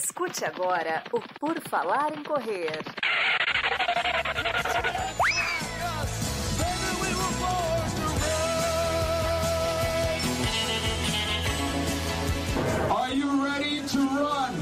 Escute agora o Por Falar em Correr. Are you ready to run?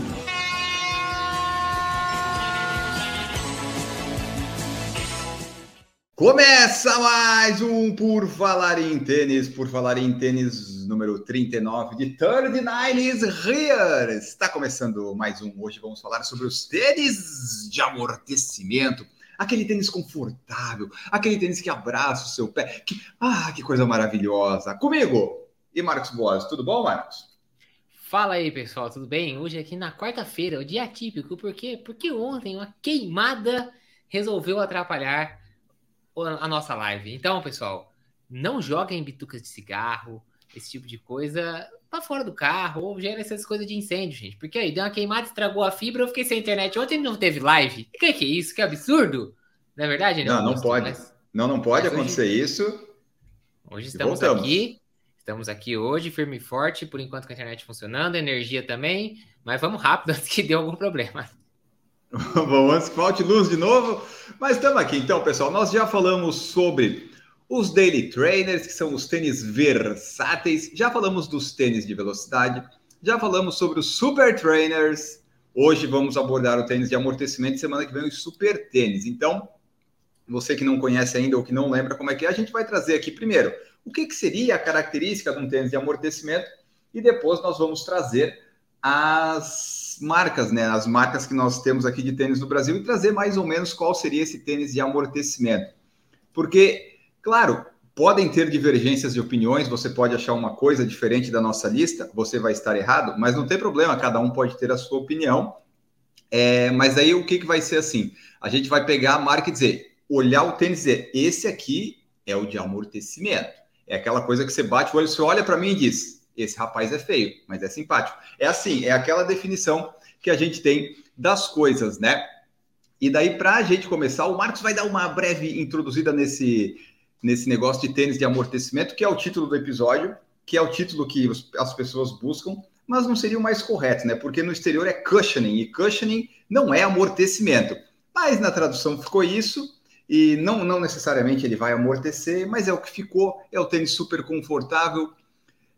Começa mais um Por Falar em Tênis, Por Falar em Tênis número 39 de 39 is here. Está começando mais um. Hoje vamos falar sobre os tênis de amortecimento. Aquele tênis confortável, aquele tênis que abraça o seu pé. Que, ah, que coisa maravilhosa. Comigo e Marcos Boas. Tudo bom, Marcos? Fala aí, pessoal, tudo bem? Hoje aqui na quarta-feira, o dia atípico, por quê? Porque ontem uma queimada resolveu atrapalhar a nossa live. Então, pessoal, não joguem bitucas de cigarro, esse tipo de coisa, para fora do carro, ou gera essas coisas de incêndio, gente. Porque aí deu uma queimada, estragou a fibra, eu fiquei sem internet. Ontem não teve live. O que, que é isso? Que absurdo! Não é verdade? Não, não, não pode. Mas... Não, não pode acontecer hoje... isso. Hoje estamos aqui. Estamos aqui hoje, firme e forte, por enquanto com a internet funcionando, energia também, mas vamos rápido antes que dê algum problema. Bom, antes que falte luz de novo, mas estamos aqui. Então, pessoal, nós já falamos sobre os daily trainers, que são os tênis versáteis, já falamos dos tênis de velocidade, já falamos sobre os super trainers. Hoje vamos abordar o tênis de amortecimento, semana que vem os super tênis. Então, você que não conhece ainda ou que não lembra como é que é, a gente vai trazer aqui primeiro o que, que seria a característica de um tênis de amortecimento e depois nós vamos trazer as marcas, né? As marcas que nós temos aqui de tênis no Brasil e trazer mais ou menos qual seria esse tênis de amortecimento. Porque, claro, podem ter divergências de opiniões, você pode achar uma coisa diferente da nossa lista, você vai estar errado, mas não tem problema, cada um pode ter a sua opinião. É, mas aí o que, que vai ser assim? A gente vai pegar a marca e dizer, olhar o tênis e dizer, esse aqui é o de amortecimento. É aquela coisa que você bate o olho, você olha para mim e diz: esse rapaz é feio, mas é simpático. É assim, é aquela definição que a gente tem das coisas, né? E daí, para a gente começar, o Marcos vai dar uma breve introduzida nesse, nesse negócio de tênis de amortecimento, que é o título do episódio, que é o título que as pessoas buscam, mas não seria o mais correto, né? Porque no exterior é cushioning, e cushioning não é amortecimento. Mas na tradução ficou isso, e não, não necessariamente ele vai amortecer, mas é o que ficou, é o tênis super confortável,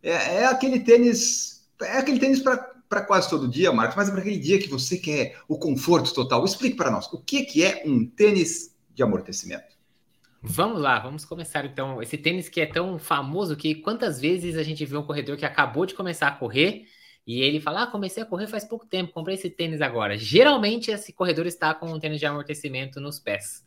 é, é aquele tênis, é aquele tênis para quase todo dia, Marcos, mas é para aquele dia que você quer o conforto total. Explique para nós, o que, que é um tênis de amortecimento? Vamos lá, vamos começar então. Esse tênis que é tão famoso que quantas vezes a gente vê um corredor que acabou de começar a correr e ele fala: Ah, comecei a correr faz pouco tempo, comprei esse tênis agora. Geralmente esse corredor está com um tênis de amortecimento nos pés.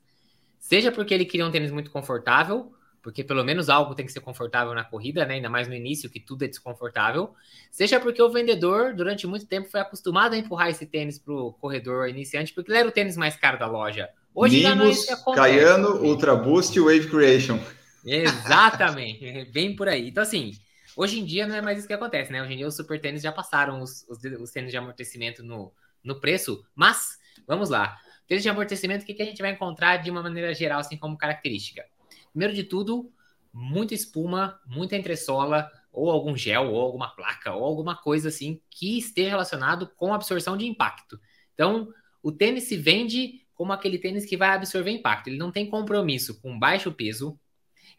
Seja porque ele queria um tênis muito confortável, porque pelo menos algo tem que ser confortável na corrida, né? Ainda mais no início, que tudo é desconfortável. Seja porque o vendedor, durante muito tempo, foi acostumado a empurrar esse tênis para o corredor iniciante, porque ele era o tênis mais caro da loja. Hoje Nimbus, não é isso que acontece. Cayano, Ultra Boost e Wave Creation. Exatamente, bem por aí. Então, assim, hoje em dia não é mais isso que acontece, né? Hoje em dia os super tênis já passaram os, os, os tênis de amortecimento no, no preço, mas vamos lá. Tênis de amortecimento, o que, que a gente vai encontrar de uma maneira geral, assim como característica? Primeiro de tudo, muita espuma, muita entressola, ou algum gel, ou alguma placa, ou alguma coisa assim que esteja relacionado com absorção de impacto. Então, o tênis se vende como aquele tênis que vai absorver impacto. Ele não tem compromisso com baixo peso,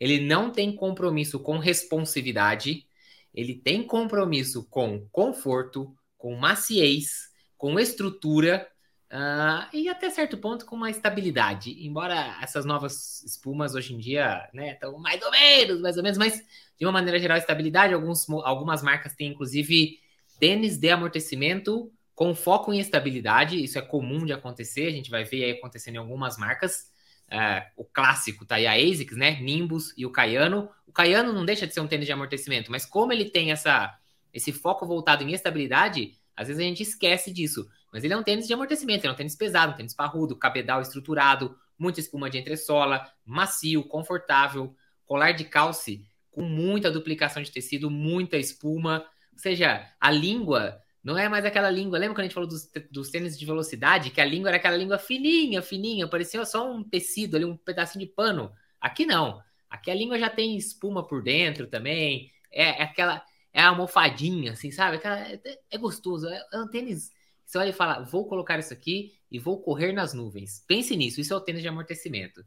ele não tem compromisso com responsividade, ele tem compromisso com conforto, com maciez, com estrutura Uh, e até certo ponto com uma estabilidade. Embora essas novas espumas hoje em dia, né, estão mais ou menos, mais ou menos, mas de uma maneira geral, estabilidade. Alguns, algumas marcas têm, inclusive, tênis de amortecimento com foco em estabilidade. Isso é comum de acontecer, a gente vai ver aí acontecendo em algumas marcas. Uh, o clássico tá aí a ASICS, né? Nimbus e o Cayano. O Cayano não deixa de ser um tênis de amortecimento, mas como ele tem essa, esse foco voltado em estabilidade, às vezes a gente esquece disso. Mas ele é um tênis de amortecimento, ele é um tênis pesado, um tênis parrudo, cabedal estruturado, muita espuma de entressola, macio, confortável, colar de calce com muita duplicação de tecido, muita espuma. Ou seja, a língua não é mais aquela língua. Lembra quando a gente falou dos, dos tênis de velocidade? Que a língua era aquela língua fininha, fininha, parecia só um tecido ali, um pedacinho de pano. Aqui não. Aqui a língua já tem espuma por dentro também. É, é aquela. É a almofadinha, assim, sabe? Aquela, é, é gostoso. É, é um tênis Você olha e fala, vou colocar isso aqui e vou correr nas nuvens. Pense nisso, isso é o tênis de amortecimento.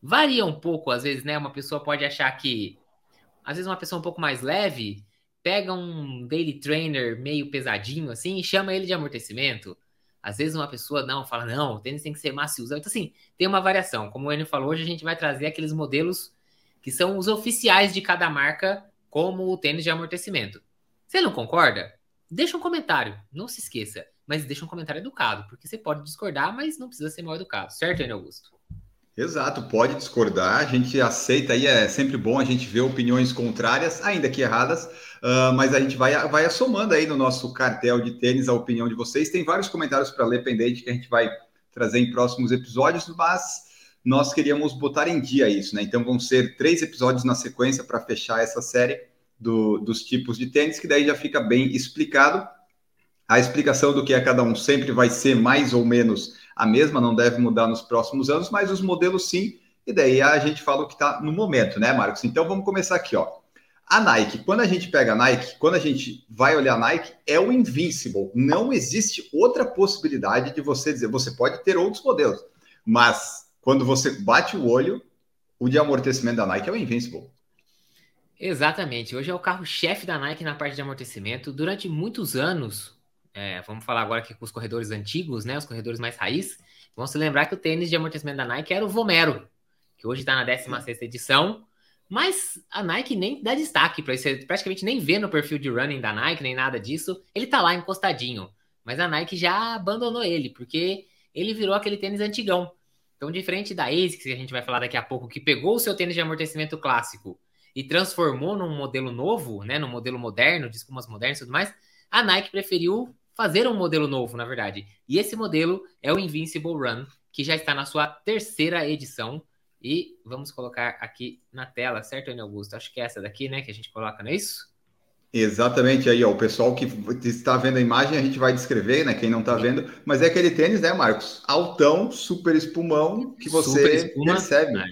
Varia um pouco, às vezes, né? Uma pessoa pode achar que, às vezes, uma pessoa um pouco mais leve pega um daily trainer meio pesadinho assim e chama ele de amortecimento. Às vezes uma pessoa não fala, não, o tênis tem que ser maciozão. Então, assim, tem uma variação. Como o Enio falou, hoje a gente vai trazer aqueles modelos que são os oficiais de cada marca, como o tênis de amortecimento. Você não concorda? Deixa um comentário, não se esqueça. Mas deixa um comentário educado, porque você pode discordar, mas não precisa ser mal educado. Certo, Enio Augusto? Exato, pode discordar, a gente aceita aí, é sempre bom a gente ver opiniões contrárias, ainda que erradas, uh, mas a gente vai, vai assomando aí no nosso cartel de tênis a opinião de vocês. Tem vários comentários para ler pendente que a gente vai trazer em próximos episódios, mas nós queríamos botar em dia isso, né? Então vão ser três episódios na sequência para fechar essa série do, dos tipos de tênis, que daí já fica bem explicado. A explicação do que é cada um sempre vai ser mais ou menos a mesma, não deve mudar nos próximos anos, mas os modelos sim. E daí a gente fala o que está no momento, né, Marcos? Então vamos começar aqui, ó. A Nike, quando a gente pega a Nike, quando a gente vai olhar a Nike, é o Invincible. Não existe outra possibilidade de você dizer. Você pode ter outros modelos, mas quando você bate o olho, o de amortecimento da Nike é o Invincible. Exatamente. Hoje é o carro-chefe da Nike na parte de amortecimento. Durante muitos anos, é, vamos falar agora aqui com os corredores antigos, né? Os corredores mais raiz. Vamos se lembrar que o tênis de amortecimento da Nike era o Vomero, que hoje está na 16 edição. Mas a Nike nem dá destaque para isso. Você praticamente nem vê no perfil de running da Nike, nem nada disso. Ele tá lá encostadinho. Mas a Nike já abandonou ele, porque ele virou aquele tênis antigão. Então, diferente da ASICS, que a gente vai falar daqui a pouco, que pegou o seu tênis de amortecimento clássico e transformou num modelo novo, né, num modelo moderno, de espumas modernas e tudo mais, a Nike preferiu fazer um modelo novo, na verdade. E esse modelo é o Invincible Run, que já está na sua terceira edição. E vamos colocar aqui na tela, certo, Ana Augusto? Acho que é essa daqui, né, que a gente coloca, não é isso? Exatamente aí, ó. O pessoal que está vendo a imagem, a gente vai descrever, né? Quem não está vendo, mas é aquele tênis, né, Marcos? Altão, super espumão, que você espuma, percebe. Né?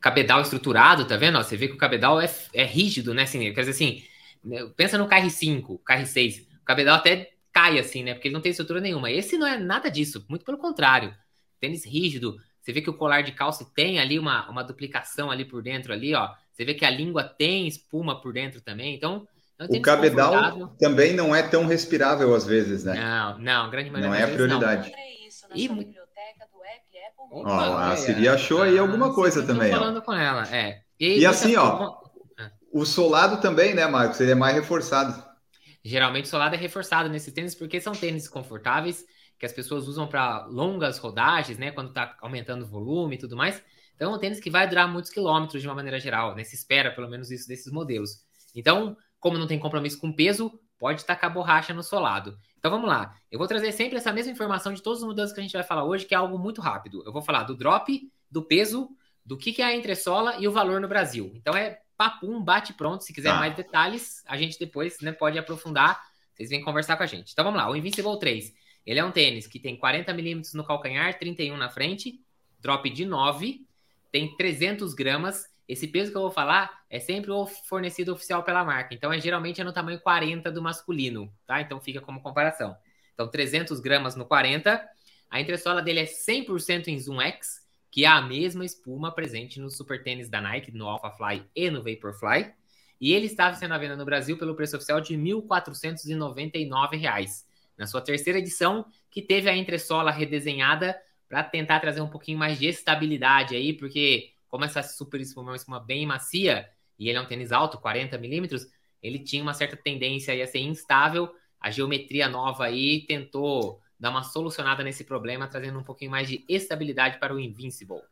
Cabedal estruturado, tá vendo? Ó, você vê que o cabedal é, é rígido, né? Assim, quer dizer assim, pensa no KR5, KR6. O cabedal até cai, assim, né? Porque ele não tem estrutura nenhuma. Esse não é nada disso, muito pelo contrário. Tênis rígido. Você vê que o colar de calça tem ali uma, uma duplicação ali por dentro, ali, ó. Você vê que a língua tem espuma por dentro também. Então, é o cabedal também não é tão respirável às vezes, né? Não, não, grande maioria Não é a prioridade. Não. E... Ó, a Siri achou aí alguma coisa também. falando ó. com ela, é. E, e assim, ó, o solado também, né, Marcos? Ele é mais reforçado. Geralmente o solado é reforçado nesses tênis porque são tênis confortáveis que as pessoas usam para longas rodagens, né? Quando está aumentando o volume e tudo mais. Então, é um tênis que vai durar muitos quilômetros de uma maneira geral, né? Se espera pelo menos isso desses modelos. Então, como não tem compromisso com peso, pode tacar borracha no solado. Então vamos lá. Eu vou trazer sempre essa mesma informação de todos os modelos que a gente vai falar hoje, que é algo muito rápido. Eu vou falar do drop, do peso, do que, que é a entressola e o valor no Brasil. Então é papum, bate pronto. Se quiser ah. mais detalhes, a gente depois né, pode aprofundar. Vocês vêm conversar com a gente. Então vamos lá, o Invincible 3. Ele é um tênis que tem 40 milímetros no calcanhar, 31 na frente, drop de 9, tem 300 gramas. Esse peso que eu vou falar é sempre o fornecido oficial pela marca. Então é geralmente é no tamanho 40 do masculino, tá? Então fica como comparação. Então 300 gramas no 40. A entressola dele é 100% em Zoom X que é a mesma espuma presente no super tênis da Nike, no Alpha Fly e no Vaporfly. E ele estava sendo à venda no Brasil pelo preço oficial de R$ 1.499, na sua terceira edição, que teve a entressola redesenhada para tentar trazer um pouquinho mais de estabilidade aí, porque como essa super espuma é uma espuma bem macia, e ele é um tênis alto, 40 milímetros, ele tinha uma certa tendência a ser instável. A geometria nova aí tentou dar uma solucionada nesse problema, trazendo um pouquinho mais de estabilidade para o Invincible.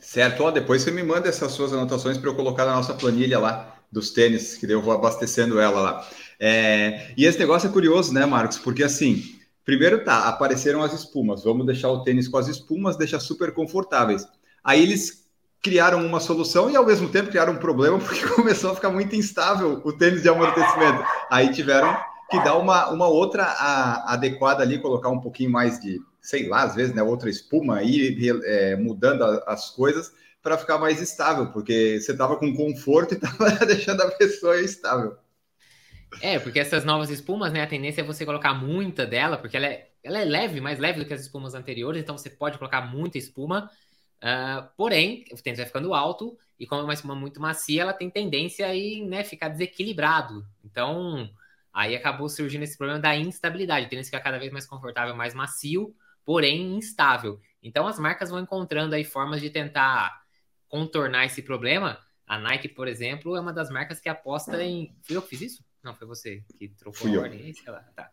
Certo, ó, depois você me manda essas suas anotações para eu colocar na nossa planilha lá dos tênis, que eu vou abastecendo ela lá. É... E esse negócio é curioso, né, Marcos? Porque assim, primeiro tá, apareceram as espumas, vamos deixar o tênis com as espumas, deixar super confortáveis. Aí eles criaram uma solução e ao mesmo tempo criaram um problema porque começou a ficar muito instável o tênis de amortecimento. Aí tiveram que dá uma, uma outra a, adequada ali, colocar um pouquinho mais de, sei lá, às vezes, né, outra espuma aí, é, mudando a, as coisas para ficar mais estável, porque você estava com conforto e estava deixando a pessoa estável. É, porque essas novas espumas, né, a tendência é você colocar muita dela, porque ela é, ela é leve, mais leve do que as espumas anteriores, então você pode colocar muita espuma, uh, porém, o tênis vai ficando alto, e como é uma espuma muito macia, ela tem tendência a né, ficar desequilibrado. Então, aí acabou surgindo esse problema da instabilidade, o tênis fica cada vez mais confortável, mais macio, porém instável. Então, as marcas vão encontrando aí formas de tentar contornar esse problema. A Nike, por exemplo, é uma das marcas que aposta em... Fui eu que fiz isso? Não, foi você que trocou a ordem. Sei lá, tá.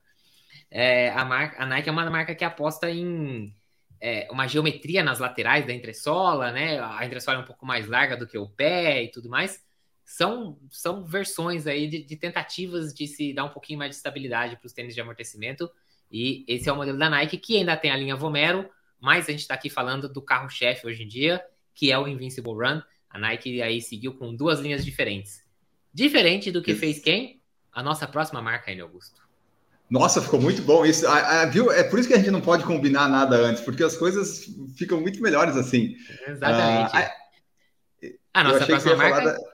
É, a, marca, a Nike é uma marca que aposta em é, uma geometria nas laterais da entressola, né? A entressola é um pouco mais larga do que o pé e tudo mais. São, são versões aí de, de tentativas de se dar um pouquinho mais de estabilidade para os tênis de amortecimento. E esse é o modelo da Nike, que ainda tem a linha Vomero, mas a gente está aqui falando do carro-chefe hoje em dia, que é o Invincible Run. A Nike aí seguiu com duas linhas diferentes. Diferente do que fez quem? a nossa próxima marca, Enio Augusto. Nossa, ficou muito bom isso. A, a, viu? É por isso que a gente não pode combinar nada antes, porque as coisas ficam muito melhores assim. Exatamente. Ah, a, a nossa próxima marca. Da...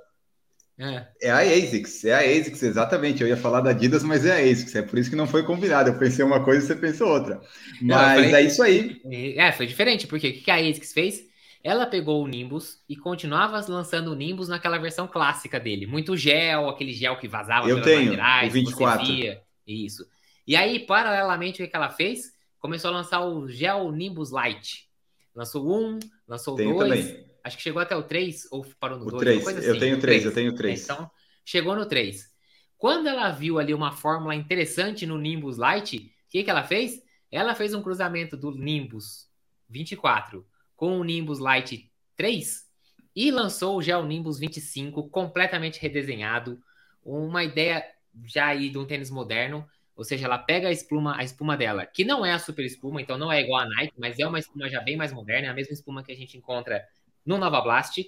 É. é. a ASICS, é a ASICS, exatamente. Eu ia falar da Adidas, mas é a ASICS. É por isso que não foi combinado. Eu pensei uma coisa e você pensou outra. Mas falei... é isso aí. É, foi diferente, porque o que a ASICS fez? Ela pegou o Nimbus e continuava lançando o Nimbus naquela versão clássica dele. Muito gel, aquele gel que vazava Eu tenho, laterais, o 24. Via, isso. E aí, paralelamente, o que ela fez? Começou a lançar o Gel Nimbus Light. Lançou um, lançou tenho dois. Também. Acho que chegou até o 3 ou parou no 2. Assim. Eu tenho 3, eu tenho 3. Então, chegou no 3. Quando ela viu ali uma fórmula interessante no Nimbus Light, o que, que ela fez? Ela fez um cruzamento do Nimbus 24 com o Nimbus Lite 3 e lançou o Gel Nimbus 25 completamente redesenhado, uma ideia já aí de um tênis moderno, ou seja, ela pega a espuma, a espuma dela, que não é a super espuma, então não é igual a Nike, mas é uma espuma já bem mais moderna, é a mesma espuma que a gente encontra no Nova Blast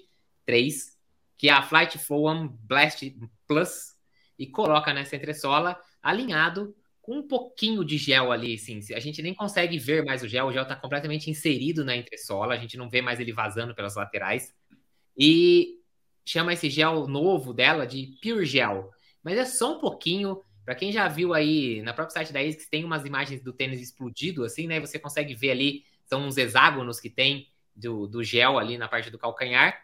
3, que é a Flight Foam Blast Plus, e coloca nessa entressola alinhado com um pouquinho de gel ali, assim. A gente nem consegue ver mais o gel, o gel está completamente inserido na entressola, a gente não vê mais ele vazando pelas laterais. E chama esse gel novo dela de Pure Gel. Mas é só um pouquinho. Para quem já viu aí na própria site da ASICS, tem umas imagens do tênis explodido, assim, né? Você consegue ver ali, são uns hexágonos que tem do, do gel ali na parte do calcanhar.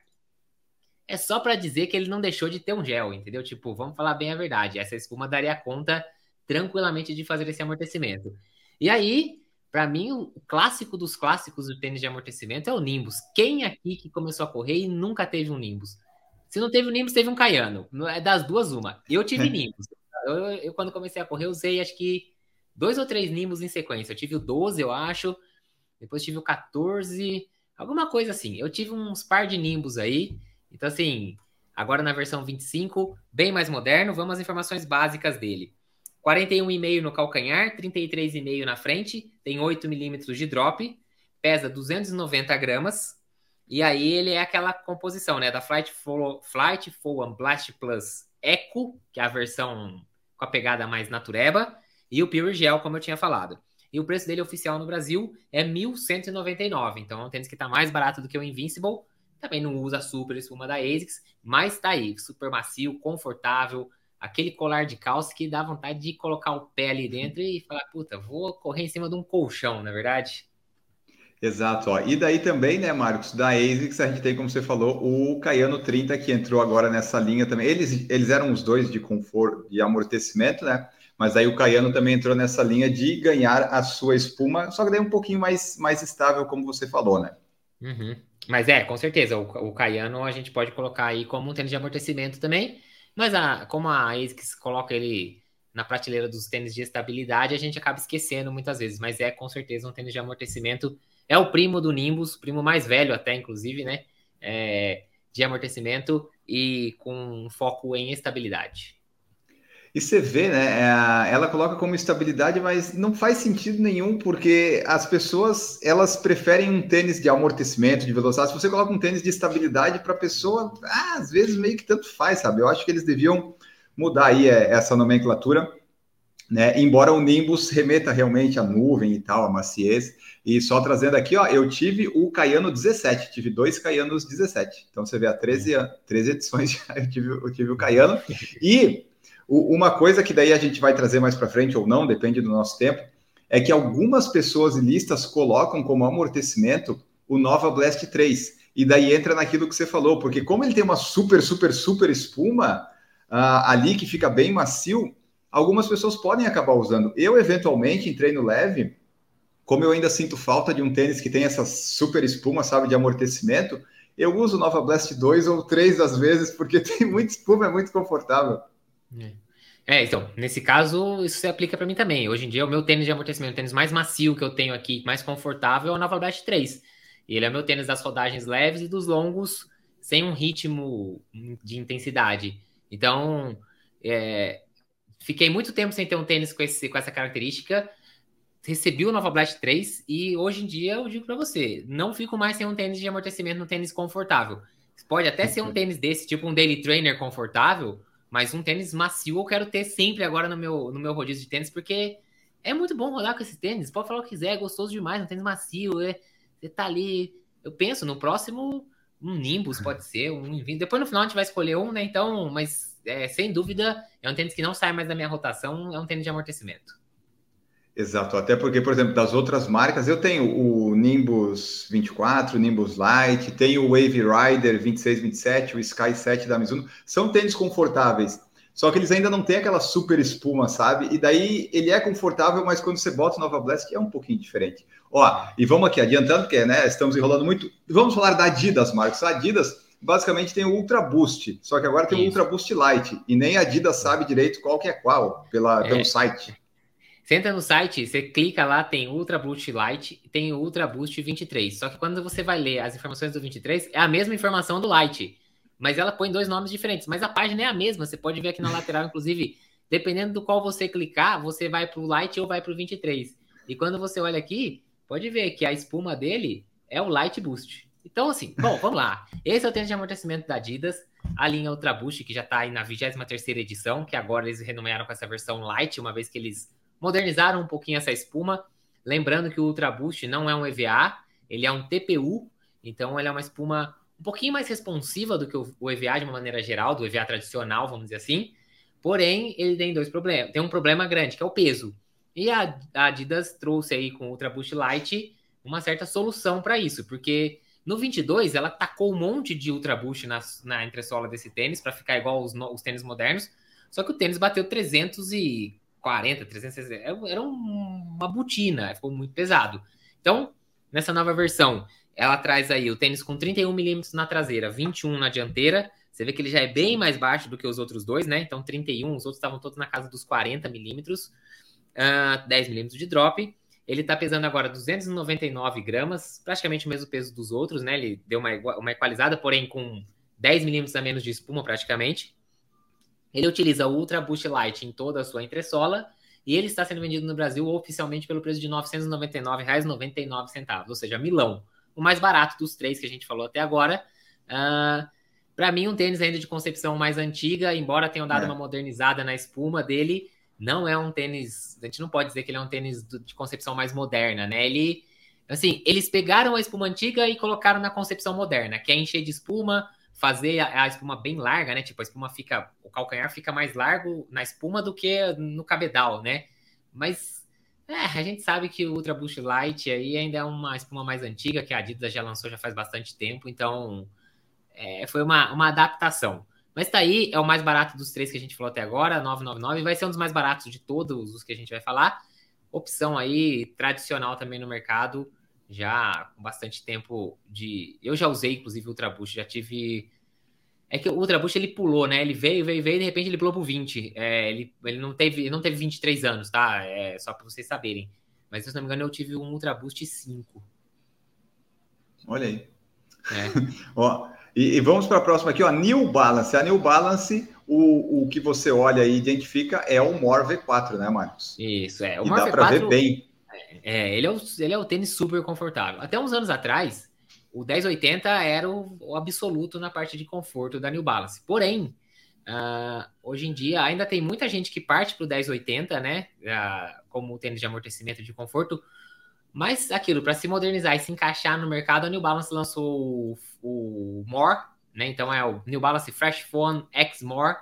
É só para dizer que ele não deixou de ter um gel, entendeu? Tipo, vamos falar bem a verdade. Essa espuma daria conta tranquilamente de fazer esse amortecimento. E aí, para mim, o clássico dos clássicos do tênis de amortecimento é o Nimbus. Quem aqui que começou a correr e nunca teve um Nimbus? Se não teve um Nimbus, teve um Caiano. É das duas, uma. Eu tive Nimbus. Eu, eu, quando comecei a correr, usei acho que dois ou três Nimbus em sequência. Eu tive o 12, eu acho. Depois tive o 14. Alguma coisa assim. Eu tive uns par de Nimbus aí. Então, assim, agora na versão 25, bem mais moderno. Vamos às informações básicas dele. 41,5 no calcanhar, 33,5 na frente, tem 8 milímetros de drop, pesa 290 gramas, e aí ele é aquela composição, né, da Flight, Fo Flight Foam Blast Plus Eco, que é a versão com a pegada mais natureba, e o Pure Gel, como eu tinha falado. E o preço dele oficial no Brasil é 1.199, então é um tênis que está mais barato do que o Invincible, também não usa super espuma da ASICS, mas está aí, super macio, confortável, aquele colar de calça que dá vontade de colocar o pé ali dentro e falar, puta, vou correr em cima de um colchão, na é verdade? Exato, ó. e daí também, né, Marcos, da ASICS a gente tem, como você falou, o Caiano 30 que entrou agora nessa linha também. Eles, eles eram os dois de conforto, de amortecimento, né? Mas aí o Caiano também entrou nessa linha de ganhar a sua espuma, só que daí um pouquinho mais, mais estável, como você falou, né? Uhum. Mas é, com certeza, o, o Caiano a gente pode colocar aí como um tênis de amortecimento também. Mas a, como a ASICS coloca ele na prateleira dos tênis de estabilidade, a gente acaba esquecendo muitas vezes, mas é com certeza um tênis de amortecimento. É o primo do Nimbus, primo mais velho até, inclusive, né? É, de amortecimento e com foco em estabilidade. E você vê, né? É, ela coloca como estabilidade, mas não faz sentido nenhum, porque as pessoas elas preferem um tênis de amortecimento, de velocidade. Se você coloca um tênis de estabilidade para a pessoa, ah, às vezes meio que tanto faz, sabe? Eu acho que eles deviam mudar aí é, essa nomenclatura, né? Embora o Nimbus remeta realmente à nuvem e tal, a maciez. E só trazendo aqui, ó, eu tive o Caiano 17, tive dois Caianos 17. Então você vê, há 13, 13 edições eu tive, eu tive o Caiano. E Uma coisa que daí a gente vai trazer mais para frente ou não, depende do nosso tempo, é que algumas pessoas e listas colocam como amortecimento o Nova Blast 3. E daí entra naquilo que você falou, porque como ele tem uma super, super, super espuma uh, ali que fica bem macio, algumas pessoas podem acabar usando. Eu, eventualmente, em treino leve, como eu ainda sinto falta de um tênis que tem essa super espuma, sabe, de amortecimento, eu uso o Nova Blast 2 ou 3 às vezes, porque tem muita espuma, é muito confortável. É. É, então, nesse caso, isso se aplica para mim também. Hoje em dia, o meu tênis de amortecimento, o tênis mais macio que eu tenho aqui, mais confortável, é o Nova Blast 3. E ele é meu tênis das rodagens leves e dos longos, sem um ritmo de intensidade. Então, é, fiquei muito tempo sem ter um tênis com, esse, com essa característica. Recebi o Nova Blast 3 e hoje em dia eu digo para você, não fico mais sem um tênis de amortecimento, um tênis confortável. Pode até ser um tênis desse, tipo um daily trainer confortável, mas um tênis macio eu quero ter sempre agora no meu, no meu rodízio de tênis, porque é muito bom rodar com esse tênis. Pode falar o que quiser, é gostoso demais, um tênis macio. É, você tá ali. Eu penso, no próximo, um Nimbus pode ser, um Depois no final a gente vai escolher um, né? Então, mas é, sem dúvida, é um tênis que não sai mais da minha rotação, é um tênis de amortecimento. Exato, até porque, por exemplo, das outras marcas, eu tenho o Nimbus 24, o Nimbus Lite, tenho o Wave Rider 26, 27, o Sky 7 da Mizuno, são tênis confortáveis, só que eles ainda não têm aquela super espuma, sabe? E daí ele é confortável, mas quando você bota o Nova Blast é um pouquinho diferente. Ó, e vamos aqui adiantando, porque né, estamos enrolando muito, vamos falar da Adidas, Marcos. A Adidas basicamente tem o Ultra Boost, só que agora tem Isso. o Ultra Boost Lite, e nem a Adidas sabe direito qual que é qual, pela, é. pelo site. Você entra no site, você clica lá, tem Ultra Boost Lite e tem Ultra Boost 23. Só que quando você vai ler as informações do 23, é a mesma informação do Lite. Mas ela põe dois nomes diferentes. Mas a página é a mesma. Você pode ver aqui na lateral, inclusive, dependendo do qual você clicar, você vai para o Lite ou vai para o 23. E quando você olha aqui, pode ver que a espuma dele é o Light Boost. Então, assim, bom, vamos lá. Esse é o tênis de amortecimento da Adidas. A linha Ultra Boost, que já está aí na 23 edição, que agora eles renomearam com essa versão Light, uma vez que eles modernizaram um pouquinho essa espuma. Lembrando que o Ultra Boost não é um EVA, ele é um TPU, então ele é uma espuma um pouquinho mais responsiva do que o EVA de uma maneira geral, do EVA tradicional, vamos dizer assim. Porém, ele tem dois problemas. Tem um problema grande, que é o peso. E a Adidas trouxe aí com o Ultra Boost Light uma certa solução para isso, porque no 22 ela tacou um monte de Ultra Boost na, na entressola desse tênis para ficar igual os, os tênis modernos, só que o tênis bateu 300 e 40, 360, era uma botina, ficou muito pesado. Então, nessa nova versão, ela traz aí o tênis com 31 milímetros na traseira, 21 na dianteira. Você vê que ele já é bem mais baixo do que os outros dois, né? Então, 31, os outros estavam todos na casa dos 40 milímetros, uh, 10 milímetros de drop. Ele tá pesando agora 299 gramas, praticamente o mesmo peso dos outros, né? Ele deu uma, uma equalizada, porém com 10 milímetros a menos de espuma, praticamente. Ele utiliza o Ultra Boost Light em toda a sua entressola e ele está sendo vendido no Brasil oficialmente pelo preço de R$ 999,99, ou seja, milão. O mais barato dos três que a gente falou até agora. Uh, ah, para mim, um tênis ainda de concepção mais antiga, embora tenham dado é. uma modernizada na espuma dele, não é um tênis. A gente não pode dizer que ele é um tênis de concepção mais moderna, né? Ele. Assim, eles pegaram a espuma antiga e colocaram na concepção moderna, que é encher de espuma, fazer a, a, espuma bem larga, né? Tipo, a espuma fica. O calcanhar fica mais largo na espuma do que no cabedal, né? Mas é, a gente sabe que o Ultra Boost Light aí ainda é uma espuma mais antiga, que a Adidas já lançou já faz bastante tempo, então é, foi uma, uma adaptação. Mas tá aí, é o mais barato dos três que a gente falou até agora, 999, vai ser um dos mais baratos de todos os que a gente vai falar. Opção aí tradicional também no mercado já com bastante tempo de. Eu já usei, inclusive, o Ultra Boost, já tive. É que o Ultra Boost ele pulou, né? Ele veio, veio, veio e de repente ele pulou pro 20. É, ele, ele não teve, ele não teve 23 anos, tá? É só para vocês saberem. Mas se não me engano, eu tive um Ultra Boost 5. Olha aí. É. ó, e, e, vamos para a próxima aqui, ó. New Balance. A New Balance, o, o que você olha e identifica é o More V4, né, Marcos? Isso, é. O e More dá para ver bem. É, ele é, o, ele é o tênis super confortável. Até uns anos atrás, o 1080 era o, o absoluto na parte de conforto da New Balance. Porém, uh, hoje em dia ainda tem muita gente que parte para o 1080, né? Uh, como tênis de amortecimento de conforto. Mas aquilo, para se modernizar e se encaixar no mercado, a New Balance lançou o, o More, né? Então é o New Balance Fresh Phone X More.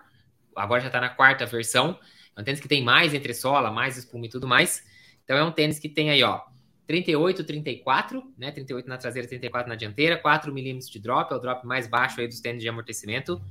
agora já está na quarta versão. É um tênis que tem mais entressola, mais espuma e tudo mais. Então é um tênis que tem aí, ó, 38, 34, né? 38 na traseira, 34 na dianteira, 4 milímetros de drop, é o drop mais baixo aí dos tênis de amortecimento.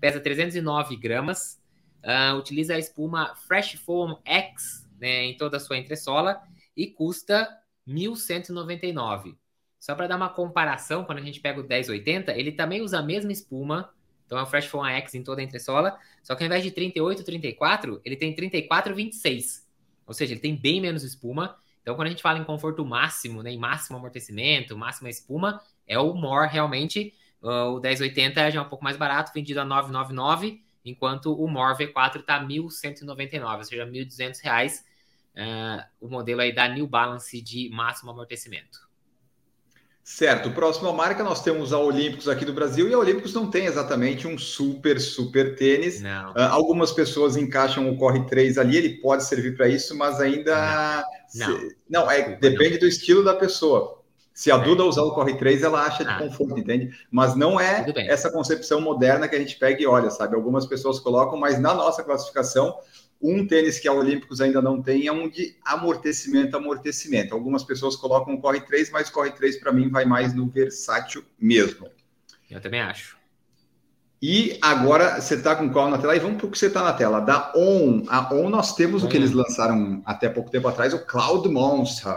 Pesa 309 gramas. Uh, utiliza a espuma Fresh Foam X né, em toda a sua entressola e custa 1.199. Só para dar uma comparação, quando a gente pega o 1080, ele também usa a mesma espuma, então é o Fresh Foam X em toda a entressola, só que ao invés de 38, 34, ele tem 34, 26. Ou seja, ele tem bem menos espuma. Então, quando a gente fala em conforto máximo, né, em máximo amortecimento, máxima espuma, é o More realmente. Uh, o 1080 já é um pouco mais barato, vendido a 999, enquanto o More V4 está 1.199, ou seja, 1.200 reais. Uh, o modelo aí da New Balance de máximo amortecimento. Certo, próxima marca nós temos a Olímpicos aqui do Brasil e a Olímpicos não tem exatamente um super, super tênis. Uh, algumas pessoas encaixam o Corre 3 ali, ele pode servir para isso, mas ainda. Não, não. Se... não é, depende não. do estilo da pessoa. Se a é. Duda usar o Corre 3, ela acha de ah. conforto, entende? Mas não é essa concepção moderna que a gente pega e olha, sabe? Algumas pessoas colocam, mas na nossa classificação, um tênis que a Olímpicos ainda não tem é um de amortecimento, amortecimento. Algumas pessoas colocam o Corre 3, mas Corre 3 para mim vai mais no versátil mesmo. Eu também acho. E agora você está com qual na tela? E vamos para o que você está na tela. Da ON. A ON nós temos o que eles lançaram até pouco tempo atrás, o Cloud Monster.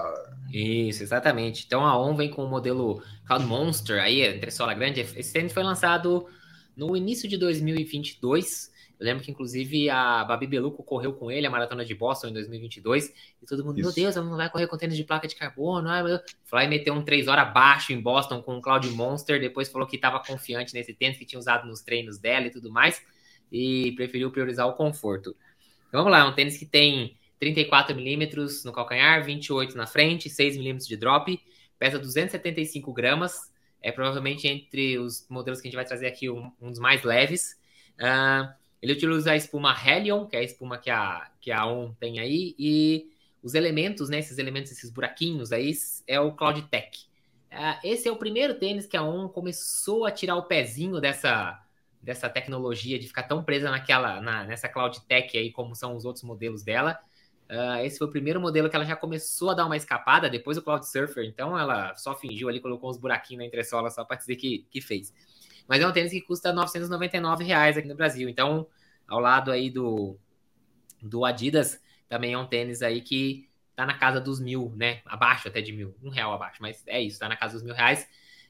Isso, exatamente. Então a ON vem com o modelo Cloud Monster, aí, entre sola grande. Esse tênis foi lançado no início de 2022 eu lembro que, inclusive, a Babi Beluco correu com ele a maratona de Boston em 2022. E todo mundo, Isso. meu Deus, ela não vai correr com tênis de placa de carbono. Meu... Lá e meteu um 3 horas abaixo em Boston com o Cloud Monster. Depois falou que estava confiante nesse tênis que tinha usado nos treinos dela e tudo mais. E preferiu priorizar o conforto. Então, vamos lá, é um tênis que tem 34 milímetros no calcanhar, 28 na frente, 6 milímetros de drop, pesa 275 gramas. É provavelmente entre os modelos que a gente vai trazer aqui um, um dos mais leves. Uh, ele utiliza a espuma Helion, que é a espuma que a, que a ON tem aí, e os elementos, né, esses elementos, esses buraquinhos aí, é o Cloud Tech. Uh, esse é o primeiro tênis que a ON começou a tirar o pezinho dessa, dessa tecnologia, de ficar tão presa naquela, na, nessa Cloud Tech aí, como são os outros modelos dela. Uh, esse foi o primeiro modelo que ela já começou a dar uma escapada, depois o Cloud Surfer, então ela só fingiu ali, colocou uns buraquinhos na entressola só para dizer que, que fez. Mas é um tênis que custa 999 reais aqui no Brasil. Então, ao lado aí do, do Adidas, também é um tênis aí que tá na casa dos mil, né? Abaixo até de mil, um real abaixo, mas é isso, tá na casa dos mil reais.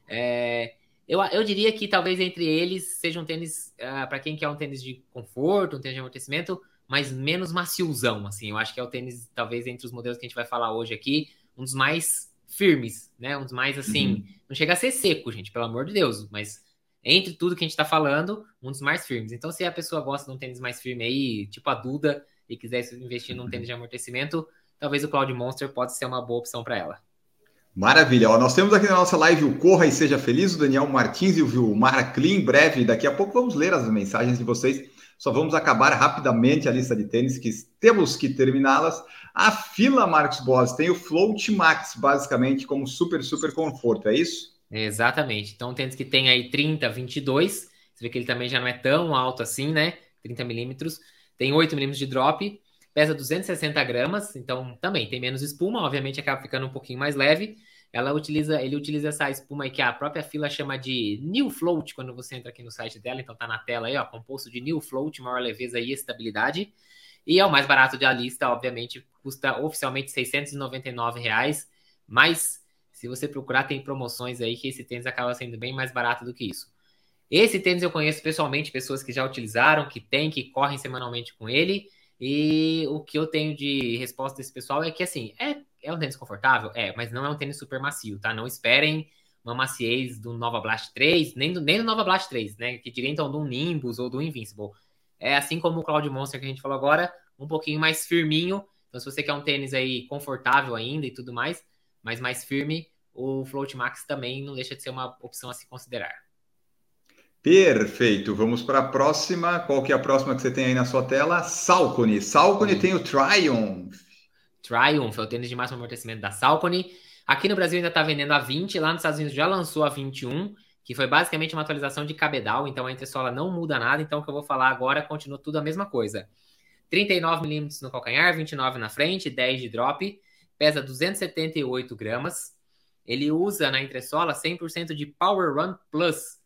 É, eu, eu diria que talvez entre eles seja um tênis, uh, ah, para quem quer um tênis de conforto, um tênis de amortecimento, mas menos maciozão, assim. Eu acho que é o tênis, talvez entre os modelos que a gente vai falar hoje aqui, um dos mais firmes, né? Um dos mais, assim, uhum. não chega a ser seco, gente, pelo amor de Deus, mas entre tudo que a gente está falando, um dos mais firmes. Então, se a pessoa gosta de um tênis mais firme aí, tipo a Duda, e quiser investir num tênis de amortecimento, talvez o Cloud Monster pode ser uma boa opção para ela. Maravilha. Ó, nós temos aqui na nossa live o Corra e Seja Feliz, o Daniel Martins e o Vilmar Clean. Breve, daqui a pouco vamos ler as mensagens de vocês. Só vamos acabar rapidamente a lista de tênis, que temos que terminá-las. A fila Marcos Boas tem o Float Max, basicamente, como super, super conforto, é isso? Exatamente. Então, tênis que tem aí 30, 22. Você vê que ele também já não é tão alto assim, né? 30 milímetros. Tem 8 milímetros de drop. Pesa 260 gramas. Então, também tem menos espuma. Obviamente, acaba ficando um pouquinho mais leve. Ela utiliza, ele utiliza essa espuma aí que a própria fila chama de New Float quando você entra aqui no site dela. Então, tá na tela aí, ó. Composto de New Float, maior leveza e estabilidade. E é o mais barato da lista, obviamente, custa oficialmente 699 reais. Mas se você procurar, tem promoções aí que esse tênis acaba sendo bem mais barato do que isso. Esse tênis eu conheço pessoalmente, pessoas que já utilizaram, que têm, que correm semanalmente com ele. E o que eu tenho de resposta desse pessoal é que, assim, é, é um tênis confortável? É, mas não é um tênis super macio, tá? Não esperem uma maciez do Nova Blast 3, nem do, nem do Nova Blast 3, né? Que diria então do Nimbus ou do Invincible. É assim como o Cloud Monster que a gente falou agora, um pouquinho mais firminho. Então, se você quer um tênis aí confortável ainda e tudo mais, mas mais firme, o Float Max também não deixa de ser uma opção a se considerar. Perfeito. Vamos para a próxima. Qual que é a próxima que você tem aí na sua tela? Salcone. Salcone Sim. tem o Triumph. Triumph é o tênis de máximo amortecimento da Salcone. Aqui no Brasil ainda está vendendo a 20, lá nos Estados Unidos já lançou a 21, que foi basicamente uma atualização de cabedal, então a entressola não muda nada, então o que eu vou falar agora continua tudo a mesma coisa. 39 milímetros no calcanhar, 29 na frente, 10 de drop, pesa 278 gramas. Ele usa na entressola 100% de Power Run Plus.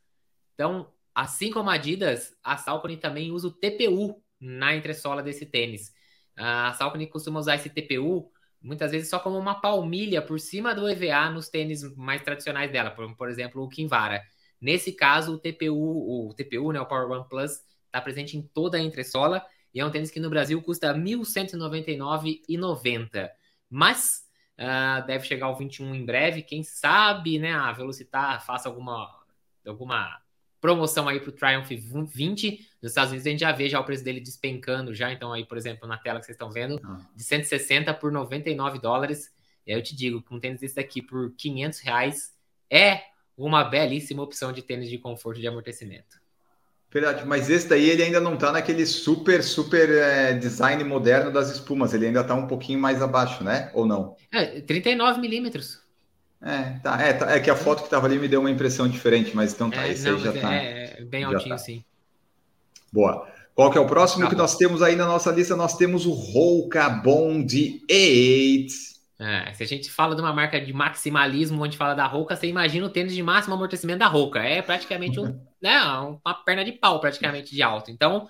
Então, assim como a Adidas, a Salcone também usa o TPU na entressola desse tênis. A Salcone costuma usar esse TPU muitas vezes só como uma palmilha por cima do EVA nos tênis mais tradicionais dela, por, por exemplo, o Kinvara. Nesse caso, o TPU, o TPU, né, o Power One Plus, está presente em toda a entressola e é um tênis que no Brasil custa R$ 1.199,90. Mas uh, deve chegar ao 21 em breve. Quem sabe, né, a Velocitar faça alguma, alguma promoção aí para o Triumph 20. Nos Estados Unidos a gente já vê já o preço dele despencando já. Então aí, por exemplo, na tela que vocês estão vendo, ah. de 160 por 99 dólares. E aí eu te digo que um tênis desse daqui por 500 reais é uma belíssima opção de tênis de conforto de amortecimento. Verdade, mas esse daí ele ainda não está naquele super, super é, design moderno das espumas, ele ainda está um pouquinho mais abaixo, né? Ou não? É, 39 milímetros. É, tá, é, tá, é que a foto que estava ali me deu uma impressão diferente, mas então tá, é, esse não, aí já está. É, é, bem altinho, tá. sim. Boa. Qual que é o próximo tá que nós temos aí na nossa lista? Nós temos o Roca Bond 8. É, se a gente fala de uma marca de maximalismo, onde fala da Roca, você imagina o tênis de máximo amortecimento da Roca. É praticamente um, né, uma perna de pau, praticamente, de alto. Então,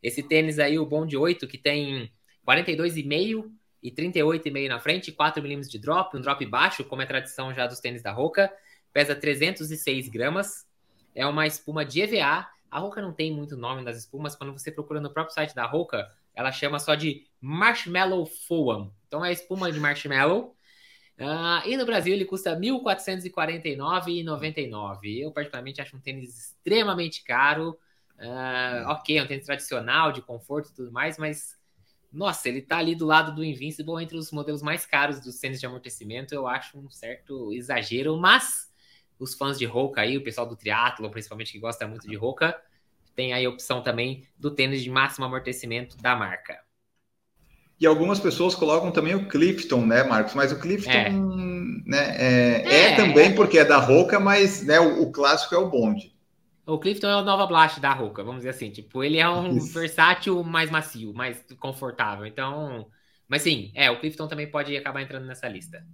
esse tênis aí, o Bond 8, que tem 42,5 e 38,5 na frente, 4 milímetros de drop, um drop baixo, como é tradição já dos tênis da Roca, pesa 306 gramas, é uma espuma de EVA. A Roca não tem muito nome das espumas, quando você procura no próprio site da Roca, ela chama só de Marshmallow Foam. Então é espuma de marshmallow. Uh, e no Brasil ele custa R$ 1.449,99. Eu, particularmente, acho um tênis extremamente caro. Uh, ok, é um tênis tradicional, de conforto e tudo mais, mas nossa, ele tá ali do lado do Invincible entre os modelos mais caros dos tênis de amortecimento. Eu acho um certo exagero, mas os fãs de Roca aí, o pessoal do triatlo, principalmente que gosta muito de Roca, tem aí a opção também do tênis de máximo amortecimento da marca. E algumas pessoas colocam também o Clifton, né, Marcos? Mas o Clifton é. Né, é, é, é também porque é da Roca, mas né, o, o, clássico é o Bond. O Clifton é o Nova Blast da Roca, vamos dizer assim. Tipo, ele é um Isso. versátil mais macio, mais confortável. Então, mas sim, é, o Clifton também pode acabar entrando nessa lista.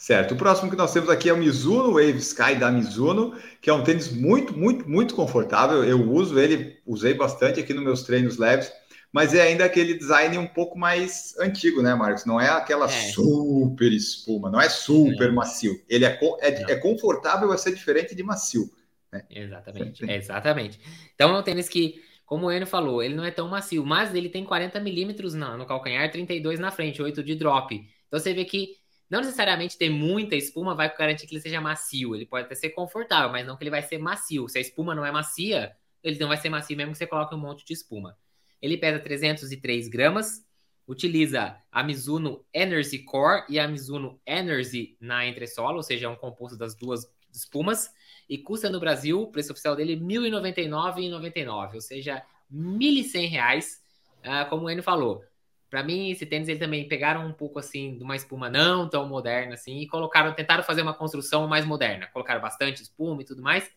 Certo. O próximo que nós temos aqui é o Mizuno Wave Sky da Mizuno, que é um tênis muito, muito, muito confortável. Eu uso ele, usei bastante aqui nos meus treinos leves, mas é ainda aquele design um pouco mais antigo, né, Marcos? Não é aquela é. super espuma, não é super macio. Ele é, é, é, confortável a ser diferente de macio. Né? Exatamente, exatamente. Então é um tênis que, como o Enio falou, ele não é tão macio, mas ele tem 40 milímetros no calcanhar, 32 na frente, 8 de drop. Então você vê que não necessariamente ter muita espuma vai garantir que ele seja macio. Ele pode até ser confortável, mas não que ele vai ser macio. Se a espuma não é macia, ele não vai ser macio mesmo que você coloque um monte de espuma. Ele pesa 303 gramas, utiliza a Mizuno Energy Core e a Mizuno Energy na entressola, ou seja, é um composto das duas espumas, e custa no Brasil, o preço oficial dele, R$ 1.099,99, ou seja, R$ 1.100, uh, como o Enio falou. Para mim, esse tênis, ele também pegaram um pouco assim de uma espuma não tão moderna assim e colocaram, tentaram fazer uma construção mais moderna. Colocaram bastante espuma e tudo mais.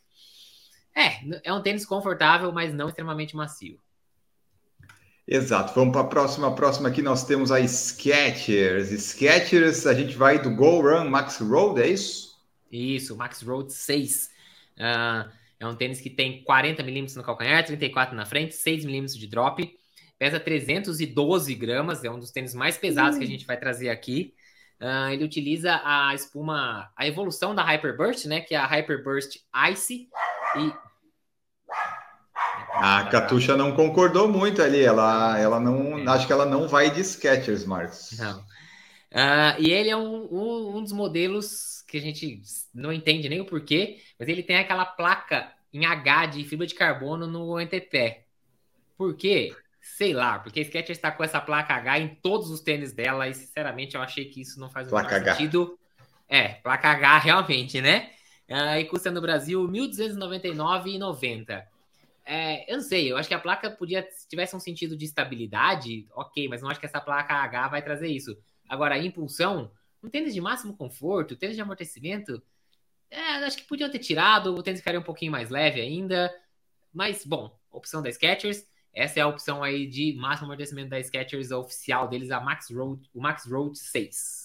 É, é um tênis confortável, mas não extremamente macio. Exato. Vamos para a próxima. A próxima aqui nós temos a Skechers. Skechers, a gente vai do Go Run Max Road, é isso? Isso, Max Road 6. Uh, ah, é um tênis que tem 40 milímetros no calcanhar, 34 na frente, 6 milímetros de drop pesa 312 gramas, é um dos tênis mais pesados que a gente vai trazer aqui. Uh, ele utiliza a espuma, a evolução da Hyperburst, né? Que é a Hyperburst Ice. E. A Catuxa não concordou muito ali. Ela, ela não. É. Acho que ela não vai de Skechers, Marcos. Não. Uh, e ele é um, um, um, dos modelos que a gente não entende nem o porquê, mas ele tem aquela placa em H de fibra de carbono no antepé. Por quê? Sei lá, porque a Skechers está com essa placa H em todos os tênis dela e, sinceramente, eu achei que isso não faz placa muito sentido. É, placa H realmente, né? Uh, e custa no Brasil R$ 1.299,90. É, eu não sei, eu acho que a placa podia, se tivesse um sentido de estabilidade, ok, mas não acho que essa placa H vai trazer isso. Agora, a impulsão, um tênis de máximo conforto, tênis de amortecimento, é, acho que podiam ter tirado, o tênis ficaria um pouquinho mais leve ainda. Mas, bom, opção da Skechers. Essa é a opção aí de máximo amortecimento da Skechers oficial deles, a Max Road, o Max Road 6.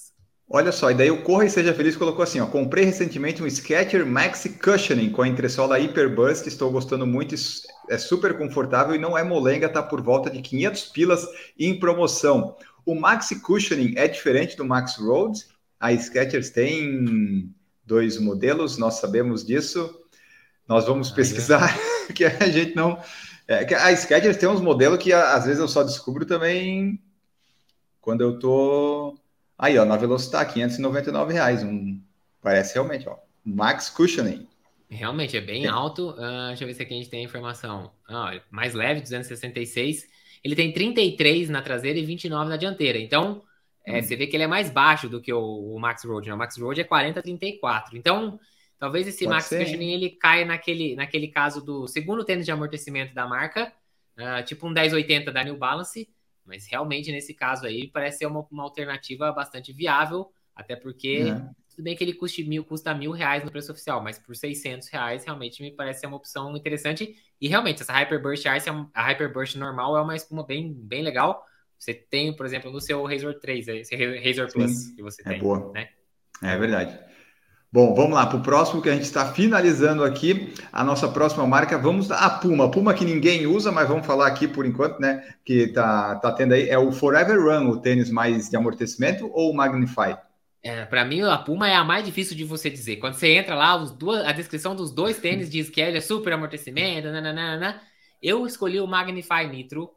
Olha só, e daí o Corra e Seja Feliz colocou assim, ó, comprei recentemente um Skechers Maxi Cushioning com a entressola Hyperburst, estou gostando muito, é super confortável e não é molenga, tá por volta de 500 pilas em promoção. O Maxi Cushioning é diferente do Max Road, a Skechers tem dois modelos, nós sabemos disso, nós vamos pesquisar, que a gente não... É, a Skechers tem uns modelos que às vezes eu só descubro também quando eu tô Aí, ó, na Velocitar, 599 reais. Um, parece realmente, ó, Max Cushioning. Realmente, é bem alto. Uh, deixa eu ver se aqui a gente tem a informação. Ah, mais leve, 266. Ele tem 33 na traseira e 29 na dianteira. Então, é, hum. você vê que ele é mais baixo do que o, o Max Road. Né? O Max Road é 40, 34. Então, talvez esse Pode Max ser. Ele caia naquele, naquele caso do segundo tênis de amortecimento da marca, uh, tipo um 1080 da New Balance, mas realmente, nesse caso aí, parece ser uma, uma alternativa bastante viável, até porque, é. tudo bem que ele custe mil, custa mil reais no preço oficial, mas por 600 reais, realmente me parece ser uma opção interessante. E realmente, essa Hyperburst Ice, é a Hyperburst normal é uma espuma bem, bem legal. Você tem, por exemplo, no seu Razor 3, esse Razor Plus Sim, que você é tem. Boa. Né? É verdade. Bom, vamos lá para o próximo que a gente está finalizando aqui. A nossa próxima marca, vamos a Puma. Puma que ninguém usa, mas vamos falar aqui por enquanto, né? Que tá, tá tendo aí. É o Forever Run, o tênis mais de amortecimento ou o Magnify? É, para mim, a Puma é a mais difícil de você dizer. Quando você entra lá, duas, a descrição dos dois tênis diz que ele é super amortecimento, nananana. Eu escolhi o Magnify Nitro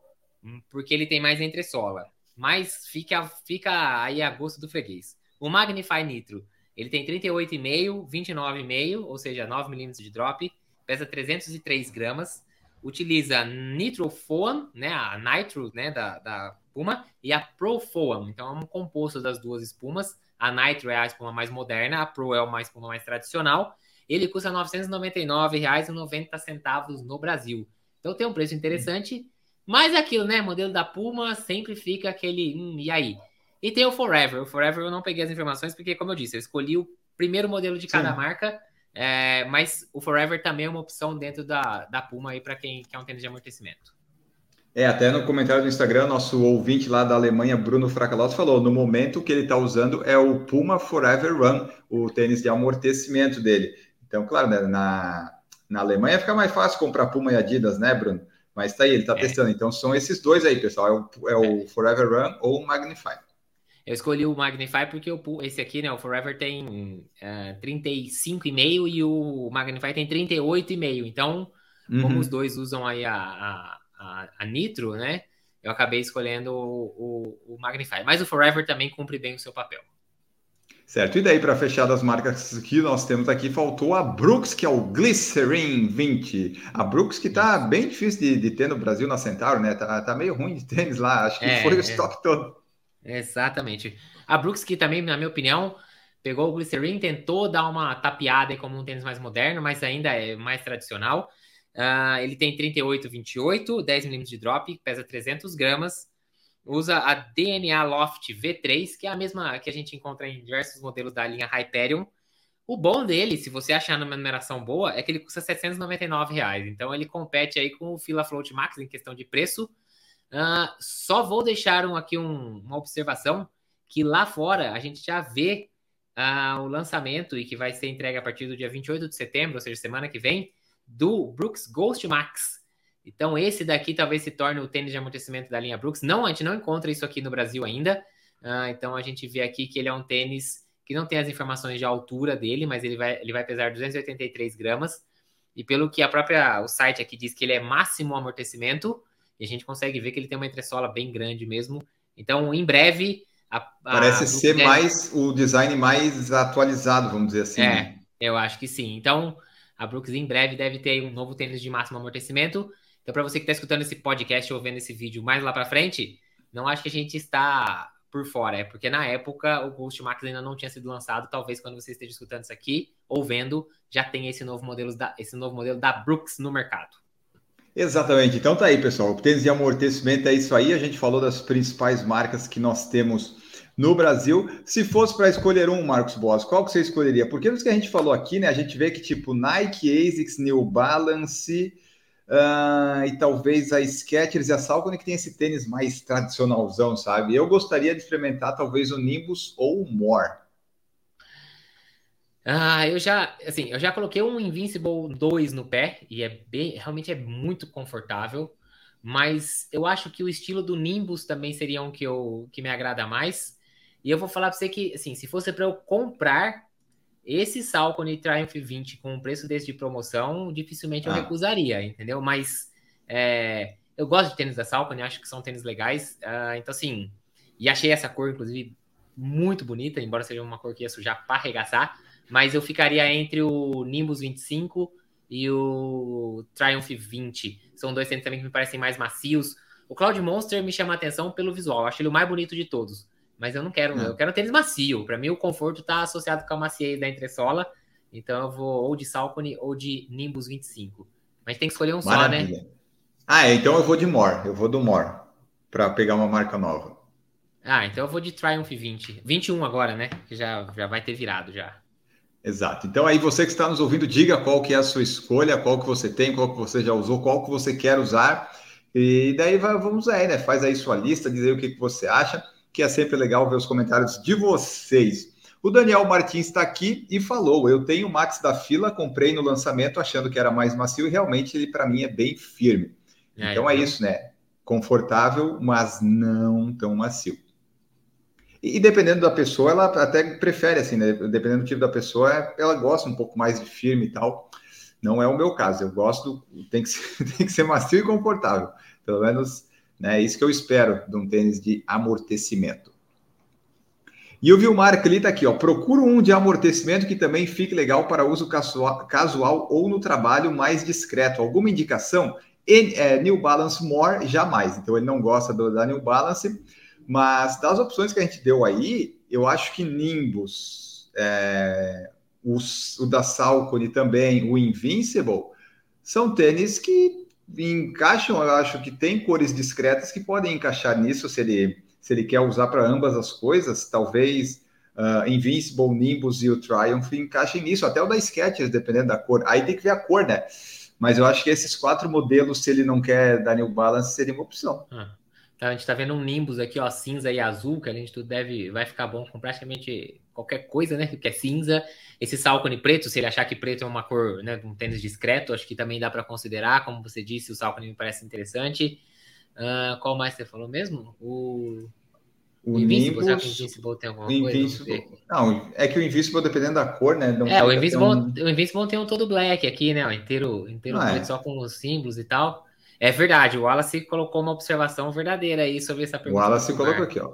hum, porque ele tem mais entressola. Mas fica, fica aí a gosto do freguês. O Magnify Nitro ele tem 38,5, 29,5, ou seja, 9 milímetros de drop, pesa 303 gramas, utiliza Nitro Foam, né, a Nitro, né, da, da Puma, e a Pro Foam, então é um composto das duas espumas, a Nitro é a espuma mais moderna, a Pro é uma espuma mais tradicional, ele custa R$ 999,90 no Brasil. Então tem um preço interessante, mas é aquilo, né, modelo da Puma sempre fica aquele, hum, e aí? E tem o Forever. O Forever eu não peguei as informações, porque, como eu disse, eu escolhi o primeiro modelo de cada Sim. marca. É, mas o Forever também é uma opção dentro da, da Puma aí para quem quer um tênis de amortecimento. É, até no comentário do Instagram, nosso ouvinte lá da Alemanha, Bruno Fracalotto, falou: no momento que ele está usando é o Puma Forever Run, o tênis de amortecimento dele. Então, claro, né, na, na Alemanha fica mais fácil comprar Puma e Adidas, né, Bruno? Mas tá aí, ele está é. testando. Então, são esses dois aí, pessoal: é o, é o é. Forever Run ou o Magnify. Eu escolhi o Magnify porque eu, esse aqui, né, o Forever tem uh, é, 35,5 e o Magnify tem 38,5. Então, uhum. como os dois usam aí a, a, a, a, Nitro, né, eu acabei escolhendo o, o, o Magnify. Mas o Forever também cumpre bem o seu papel. Certo, e daí para fechar das marcas que nós temos aqui, faltou a Brooks, que é o Glycerin 20. A Brooks que tá bem difícil de, de ter no Brasil, na Centauro, né? Tá, tá meio ruim de tênis lá, acho que é, foi o é. estoque todo. Exatamente. A Brooks, que também, na minha opinião, pegou o Glycerin, tentou dar uma tapeada como um tênis mais moderno, mas ainda é mais tradicional. Uh, ele tem 38,28, 10 milímetros de drop, pesa 300 gramas. Usa a DNA Loft V3, que é a mesma que a gente encontra em diversos modelos da linha Hyperion. O bom dele, se você achar numa numeração boa, é que ele custa 799 reais. Então ele compete aí com o Fila Float Max em questão de preço. Uh, só vou deixar um, aqui um, uma observação que lá fora a gente já vê uh, o lançamento e que vai ser entregue a partir do dia 28 de setembro, ou seja, semana que vem, do Brooks Ghost Max. Então esse daqui talvez se torne o tênis de amortecimento da linha Brooks. Não, a gente não encontra isso aqui no Brasil ainda. Uh, então a gente vê aqui que ele é um tênis que não tem as informações de altura dele, mas ele vai, ele vai pesar 283 gramas. E pelo que a própria o site aqui diz que ele é máximo amortecimento, e a gente consegue ver que ele tem uma entressola bem grande mesmo. Então, em breve. A, a Parece ser deve... mais o design mais atualizado, vamos dizer assim. É, né? eu acho que sim. Então, a Brooks em breve deve ter um novo tênis de máximo amortecimento. Então, para você que está escutando esse podcast ou vendo esse vídeo mais lá para frente, não acho que a gente está por fora, é porque na época o Ghost Max ainda não tinha sido lançado. Talvez quando você esteja escutando isso aqui ou vendo, já tenha esse novo modelo da, esse novo modelo da Brooks no mercado. Exatamente. Então tá aí, pessoal. O tênis de amortecimento é isso aí. A gente falou das principais marcas que nós temos no Brasil. Se fosse para escolher um, Marcos Boas, qual que você escolheria? Porque nos que a gente falou aqui, né? A gente vê que tipo Nike, ASICS, New Balance uh, e talvez a Skechers e a Salcone que tem esse tênis mais tradicionalzão, sabe? Eu gostaria de experimentar talvez o Nimbus ou o More. Ah, eu já, assim, eu já coloquei um Invincible 2 no pé e é bem, realmente é muito confortável, mas eu acho que o estilo do Nimbus também seria um que eu que me agrada mais. E eu vou falar para você que, assim, se fosse para eu comprar esse Salcone Triumph 20 com um preço desse de promoção, dificilmente eu ah. recusaria, entendeu? Mas é, eu gosto de tênis da Salcone, acho que são tênis legais. Uh, então, assim, e achei essa cor, inclusive, muito bonita, embora seja uma cor que ia sujar para arregaçar. Mas eu ficaria entre o Nimbus 25 e o Triumph 20. São dois tênis também que me parecem mais macios. O Cloud Monster me chama a atenção pelo visual, eu acho ele o mais bonito de todos. Mas eu não quero, não. eu quero tênis macio. Para mim, o conforto está associado com a maciez da entressola. Então eu vou ou de Salcone ou de Nimbus 25. Mas tem que escolher um Maravilha. só, né? Ah, é, então eu vou de More. Eu vou do More para pegar uma marca nova. Ah, então eu vou de Triumph 20. 21 agora, né? Que já, já vai ter virado já. Exato. Então aí você que está nos ouvindo, diga qual que é a sua escolha, qual que você tem, qual que você já usou, qual que você quer usar. E daí vamos aí, né? Faz aí sua lista, diz aí o que, que você acha que é sempre legal ver os comentários de vocês. O Daniel Martins está aqui e falou: Eu tenho o Max da fila, comprei no lançamento achando que era mais macio e realmente ele para mim é bem firme. É, então é então. isso, né? Confortável, mas não tão macio. E, dependendo da pessoa, ela até prefere assim, né? Dependendo do tipo da pessoa, ela gosta um pouco mais de firme e tal. Não é o meu caso. Eu gosto, tem que ser, tem que ser macio e confortável. Pelo menos né? É isso que eu espero de um tênis de amortecimento. E o Vilmar ele está aqui, ó. Procura um de amortecimento que também fique legal para uso casual, casual ou no trabalho mais discreto. Alguma indicação? É, New Balance More, jamais. Então ele não gosta do, da New Balance, mas das opções que a gente deu aí, eu acho que Nimbus, é, o da Salcone também, o Invincible, são tênis que encaixam, eu acho que tem cores discretas que podem encaixar nisso se ele, se ele quer usar para ambas as coisas, talvez uh, Invincible, Nimbus e o Triumph encaixem nisso, até o da Skechers, dependendo da cor. Aí tem que ver a cor, né? Mas eu acho que esses quatro modelos, se ele não quer dar New Balance, seria uma opção. Ah, tá, a gente está vendo um Nimbus aqui, ó, cinza e azul, que a gente deve, vai ficar bom com praticamente qualquer coisa, né? Que é cinza. Esse Salcone preto, se ele achar que preto é uma cor, né? Um tênis discreto, acho que também dá para considerar. Como você disse, o Salcone me parece interessante. Uh, qual mais você falou mesmo? O. O Invincible, Nimbus, o Invincible tem alguma Invincible, coisa? Não, é que o Invincible, dependendo da cor, né? é, o Invincible, um... o Invincible tem um todo black aqui, né? Inteiro, inteiro ah, é. só com os símbolos e tal. É verdade, o Wallace colocou uma observação verdadeira aí sobre essa pergunta. O Wallace colocou aqui, ó.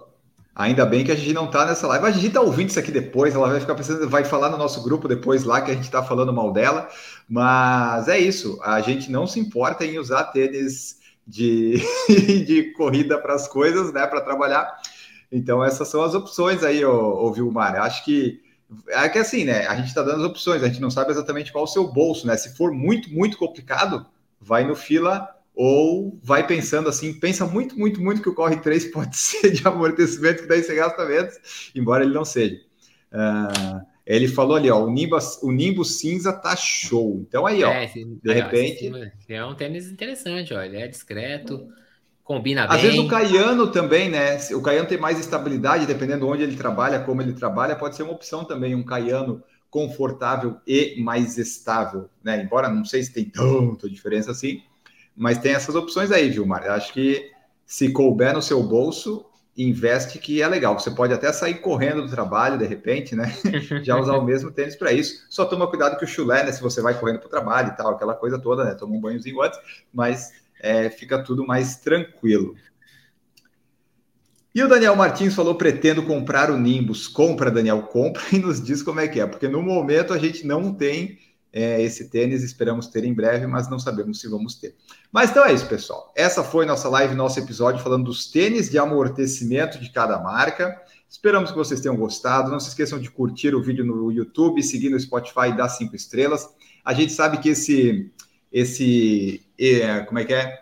Ainda bem que a gente não está nessa live. A gente está ouvindo isso aqui depois, ela vai ficar pensando, vai falar no nosso grupo depois lá que a gente está falando mal dela. Mas é isso, a gente não se importa em usar tênis de, de corrida para as coisas, né? Para trabalhar. Então, essas são as opções aí, ô, ô Vilmar. Acho que é que assim, né? A gente está dando as opções, a gente não sabe exatamente qual o seu bolso, né? Se for muito, muito complicado, vai no fila ou vai pensando assim, pensa muito, muito, muito que o Corre 3 pode ser de amortecimento, que daí você gasta menos, embora ele não seja. Uh, ele falou ali, ó, o Nimbus, o Nimbus cinza tá show. Então aí, ó, é, esse, de repente... É um tênis interessante, ó, ele é discreto, combina Às bem. Às vezes o Caiano também, né, o Caiano tem mais estabilidade, dependendo onde ele trabalha, como ele trabalha, pode ser uma opção também, um Caiano confortável e mais estável, né, embora não sei se tem tanta diferença assim, mas tem essas opções aí, Vilmar. Eu acho que se couber no seu bolso, investe que é legal. Você pode até sair correndo do trabalho, de repente, né? Já usar o mesmo tênis para isso. Só toma cuidado que o chulé, né? Se você vai correndo para o trabalho e tal, aquela coisa toda, né? Toma um banhozinho antes, mas é, fica tudo mais tranquilo. E o Daniel Martins falou: pretendo comprar o Nimbus. Compra, Daniel, compra e nos diz como é que é, porque no momento a gente não tem é, esse tênis, esperamos ter em breve, mas não sabemos se vamos ter. Mas então é isso, pessoal. Essa foi nossa live, nosso episódio falando dos tênis de amortecimento de cada marca. Esperamos que vocês tenham gostado. Não se esqueçam de curtir o vídeo no YouTube, seguir no Spotify e dar cinco estrelas. A gente sabe que esse esse, é, como é que é?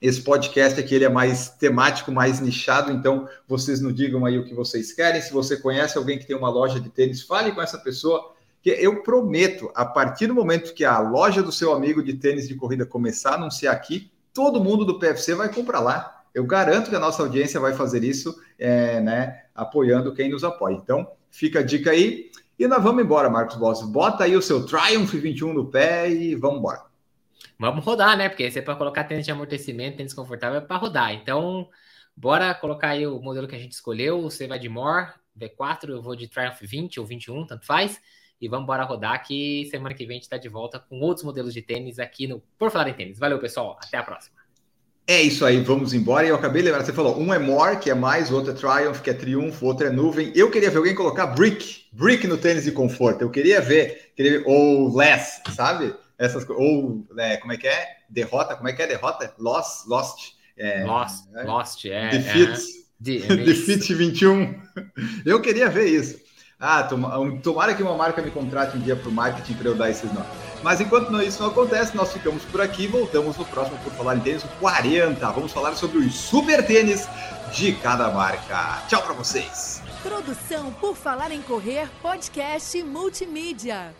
Esse podcast aqui ele é mais temático, mais nichado, então vocês não digam aí o que vocês querem. Se você conhece alguém que tem uma loja de tênis, fale com essa pessoa, que eu prometo, a partir do momento que a loja do seu amigo de tênis de corrida começar a anunciar aqui, todo mundo do PFC vai comprar lá. Eu garanto que a nossa audiência vai fazer isso, é, né, apoiando quem nos apoia. Então, fica a dica aí. E nós vamos embora, Marcos Boss. Bota aí o seu Triumph 21 no pé e vamos embora. Vamos rodar, né? Porque se é para colocar tênis de amortecimento, tênis confortável, é para rodar. Então, bora colocar aí o modelo que a gente escolheu. Você vai de More, V4, eu vou de Triumph 20 ou 21, tanto faz. E vamos embora rodar que semana que vem a gente está de volta com outros modelos de tênis aqui no Por Falar em Tênis. Valeu, pessoal. Até a próxima. É isso aí, vamos embora. E eu acabei de lembrar, você falou, um é More, que é mais, o outro é Triumph, que é Triunfo, outro é Nuvem. Eu queria ver alguém colocar Brick, Brick no tênis de conforto. Eu queria ver, queria ver ou Less, sabe? essas ou é, como é que é? Derrota, como é que é derrota? Lost, Lost. É, Lost, é, Lost, é. Defeat, é, Defeat 21. Eu queria ver isso. Ah, tomara que uma marca me contrate um dia para o marketing para eu dar esses nomes. Mas enquanto isso não acontece, nós ficamos por aqui voltamos no próximo Por Falar em Tênis, o 40. Vamos falar sobre os super tênis de cada marca. Tchau para vocês. Produção Por Falar em Correr, podcast multimídia.